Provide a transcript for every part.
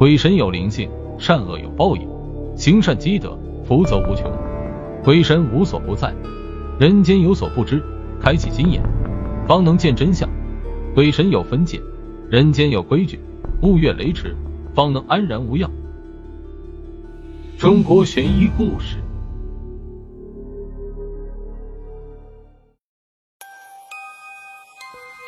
鬼神有灵性，善恶有报应，行善积德，福泽无穷。鬼神无所不在，人间有所不知，开启心眼，方能见真相。鬼神有分界，人间有规矩，勿越雷池，方能安然无恙。中国悬疑故事。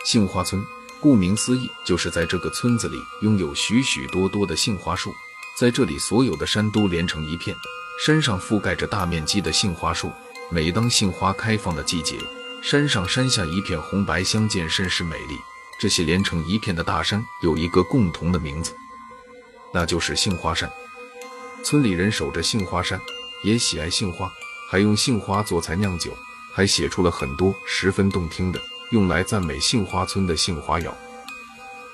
杏花村，顾名思义，就是在这个村子里拥有许许多多的杏花树。在这里，所有的山都连成一片，山上覆盖着大面积的杏花树。每当杏花开放的季节，山上山下一片红白相间，甚是美丽。这些连成一片的大山有一个共同的名字，那就是杏花山。村里人守着杏花山，也喜爱杏花，还用杏花做菜酿酒，还写出了很多十分动听的。用来赞美杏花村的杏花谣，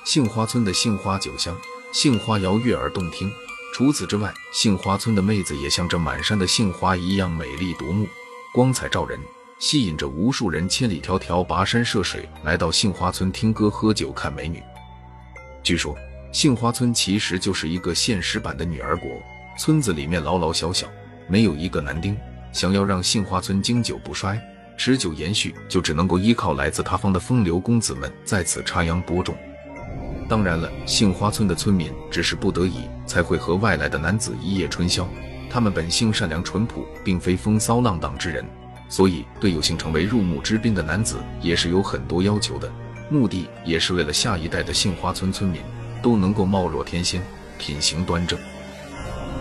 杏花村的杏花酒香，杏花谣悦耳动听。除此之外，杏花村的妹子也像这满山的杏花一样美丽夺目，光彩照人，吸引着无数人千里迢迢跋山涉水来到杏花村听歌喝酒看美女。据说，杏花村其实就是一个现实版的女儿国，村子里面老老小小没有一个男丁，想要让杏花村经久不衰。持久延续，就只能够依靠来自他方的风流公子们在此插秧播种。当然了，杏花村的村民只是不得已才会和外来的男子一夜春宵。他们本性善良淳朴，并非风骚浪荡之人，所以对有幸成为入幕之宾的男子也是有很多要求的。目的也是为了下一代的杏花村村民都能够貌若天仙，品行端正。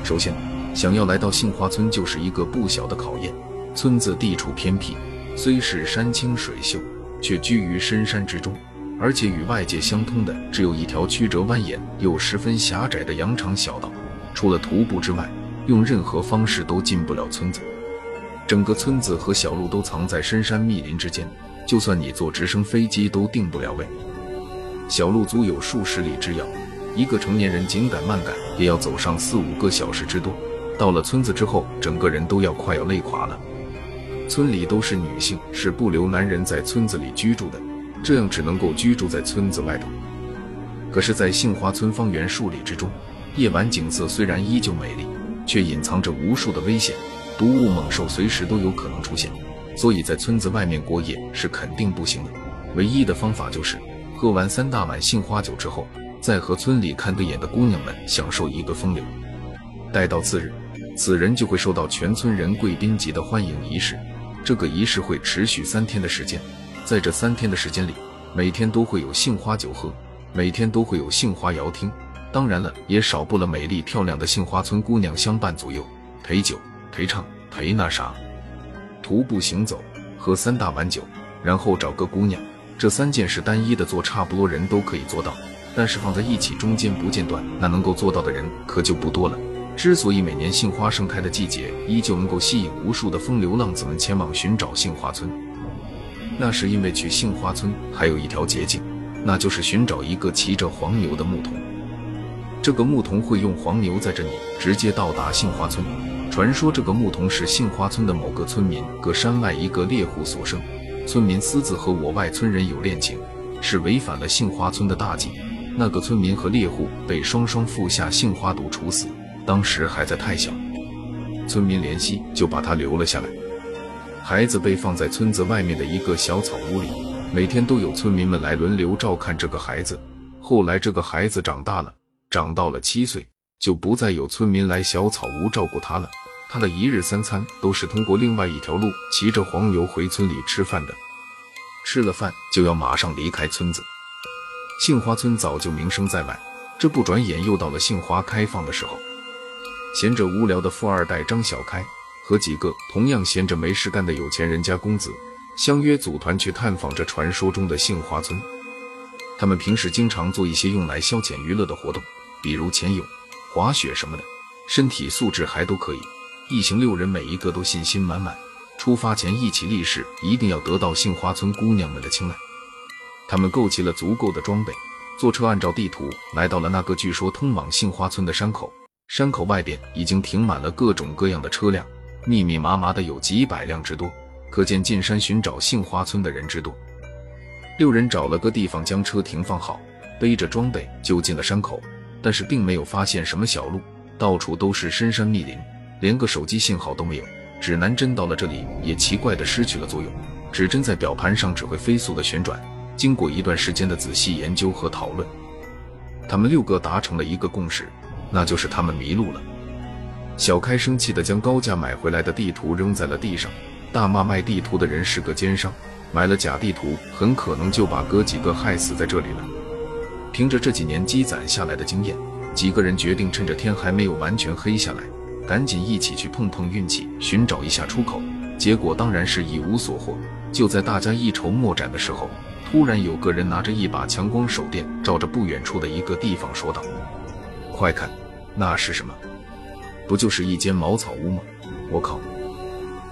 首先，想要来到杏花村就是一个不小的考验。村子地处偏僻。虽是山清水秀，却居于深山之中，而且与外界相通的只有一条曲折蜿蜒又十分狭窄的羊肠小道。除了徒步之外，用任何方式都进不了村子。整个村子和小路都藏在深山密林之间，就算你坐直升飞机都定不了位。小路足有数十里之遥，一个成年人紧赶慢赶也要走上四五个小时之多。到了村子之后，整个人都要快要累垮了。村里都是女性，是不留男人在村子里居住的，这样只能够居住在村子外头。可是，在杏花村方圆数里之中，夜晚景色虽然依旧美丽，却隐藏着无数的危险，毒物猛兽随时都有可能出现，所以在村子外面过夜是肯定不行的。唯一的方法就是喝完三大碗杏花酒之后，再和村里看对眼的姑娘们享受一个风流。待到次日，此人就会受到全村人贵宾级的欢迎仪式。这个仪式会持续三天的时间，在这三天的时间里，每天都会有杏花酒喝，每天都会有杏花谣听，当然了，也少不了美丽漂亮的杏花村姑娘相伴左右，陪酒、陪唱、陪那啥。徒步行走，喝三大碗酒，然后找个姑娘，这三件事单一的做，差不多人都可以做到，但是放在一起，中间不间断，那能够做到的人可就不多了。之所以每年杏花盛开的季节依旧能够吸引无数的风流浪子们前往寻找杏花村，那是因为去杏花村还有一条捷径，那就是寻找一个骑着黄牛的牧童。这个牧童会用黄牛载着你直接到达杏花村。传说这个牧童是杏花村的某个村民隔山外一个猎户所生，村民私自和我外村人有恋情，是违反了杏花村的大忌。那个村民和猎户被双双服下杏花毒处死。当时孩子太小，村民怜惜就把他留了下来。孩子被放在村子外面的一个小草屋里，每天都有村民们来轮流照看这个孩子。后来这个孩子长大了，长到了七岁，就不再有村民来小草屋照顾他了。他的一日三餐都是通过另外一条路骑着黄牛回村里吃饭的，吃了饭就要马上离开村子。杏花村早就名声在外，这不转眼又到了杏花开放的时候。闲着无聊的富二代张小开和几个同样闲着没事干的有钱人家公子相约组团去探访这传说中的杏花村。他们平时经常做一些用来消遣娱乐的活动，比如潜泳、滑雪什么的，身体素质还都可以。一行六人，每一个都信心满满，出发前一起立誓，一定要得到杏花村姑娘们的青睐。他们购齐了足够的装备，坐车按照地图来到了那个据说通往杏花村的山口。山口外边已经停满了各种各样的车辆，密密麻麻的有几百辆之多，可见进山寻找杏花村的人之多。六人找了个地方将车停放好，背着装备就进了山口。但是并没有发现什么小路，到处都是深山密林，连个手机信号都没有。指南针到了这里也奇怪的失去了作用，指针在表盘上只会飞速的旋转。经过一段时间的仔细研究和讨论，他们六个达成了一个共识，那就是他们迷路了。小开生气的将高价买回来的地图扔在了地上，大骂卖地图的人是个奸商，买了假地图很可能就把哥几个害死在这里了。凭着这几年积攒下来的经验，几个人决定趁着天还没有完全黑下来。赶紧一起去碰碰运气，寻找一下出口。结果当然是一无所获。就在大家一筹莫展的时候，突然有个人拿着一把强光手电，照着不远处的一个地方说道：“快看，那是什么？不就是一间茅草屋吗？我靠！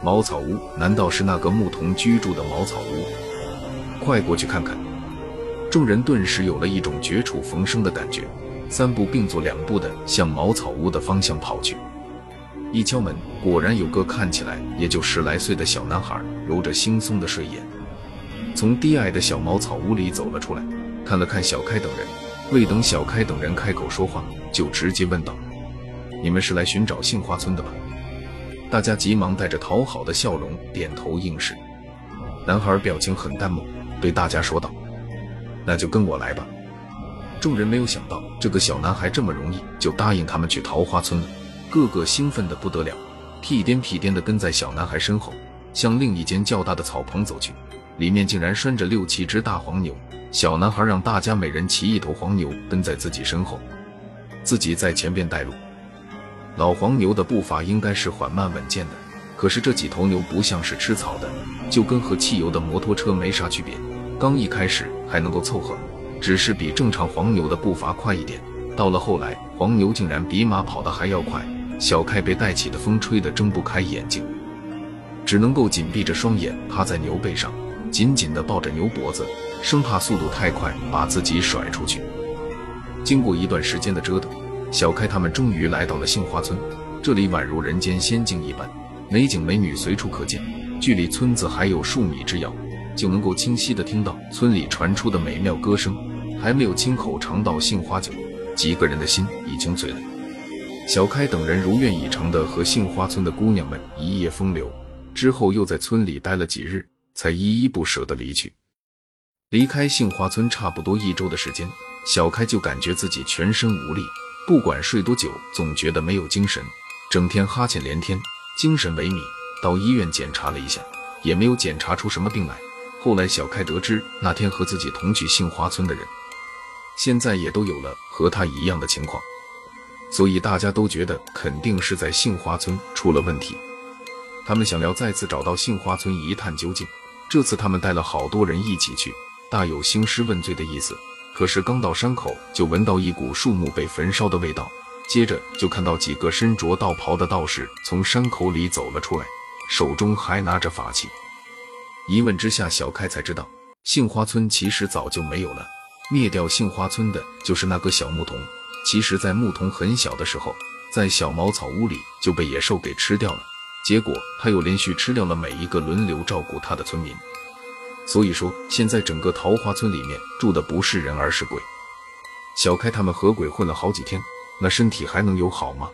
茅草屋难道是那个牧童居住的茅草屋？快过去看看！”众人顿时有了一种绝处逢生的感觉，三步并作两步的向茅草屋的方向跑去。一敲门，果然有个看起来也就十来岁的小男孩，揉着惺忪的睡眼，从低矮的小茅草屋里走了出来，看了看小开等人，未等小开等人开口说话，就直接问道：“你们是来寻找杏花村的吧？”大家急忙带着讨好的笑容点头应是。男孩表情很淡漠，对大家说道：“那就跟我来吧。”众人没有想到，这个小男孩这么容易就答应他们去桃花村了。个个兴奋的不得了，屁颠屁颠的跟在小男孩身后，向另一间较大的草棚走去。里面竟然拴着六七只大黄牛。小男孩让大家每人骑一头黄牛跟在自己身后，自己在前边带路。老黄牛的步伐应该是缓慢稳健的，可是这几头牛不像是吃草的，就跟和汽油的摩托车没啥区别。刚一开始还能够凑合，只是比正常黄牛的步伐快一点。到了后来，黄牛竟然比马跑得还要快。小开被带起的风吹得睁不开眼睛，只能够紧闭着双眼，趴在牛背上，紧紧地抱着牛脖子，生怕速度太快把自己甩出去。经过一段时间的折腾，小开他们终于来到了杏花村。这里宛如人间仙境一般，美景美女随处可见。距离村子还有数米之遥，就能够清晰地听到村里传出的美妙歌声。还没有亲口尝到杏花酒，几个人的心已经醉了。小开等人如愿以偿地和杏花村的姑娘们一夜风流，之后又在村里待了几日，才依依不舍地离去。离开杏花村差不多一周的时间，小开就感觉自己全身无力，不管睡多久，总觉得没有精神，整天哈欠连天，精神萎靡。到医院检查了一下，也没有检查出什么病来。后来小开得知，那天和自己同去杏花村的人，现在也都有了和他一样的情况。所以大家都觉得肯定是在杏花村出了问题，他们想要再次找到杏花村一探究竟。这次他们带了好多人一起去，大有兴师问罪的意思。可是刚到山口，就闻到一股树木被焚烧的味道，接着就看到几个身着道袍的道士从山口里走了出来，手中还拿着法器。一问之下，小开才知道杏花村其实早就没有了，灭掉杏花村的就是那个小牧童。其实，在牧童很小的时候，在小茅草屋里就被野兽给吃掉了。结果他又连续吃掉了每一个轮流照顾他的村民。所以说，现在整个桃花村里面住的不是人，而是鬼。小开他们和鬼混了好几天，那身体还能有好吗？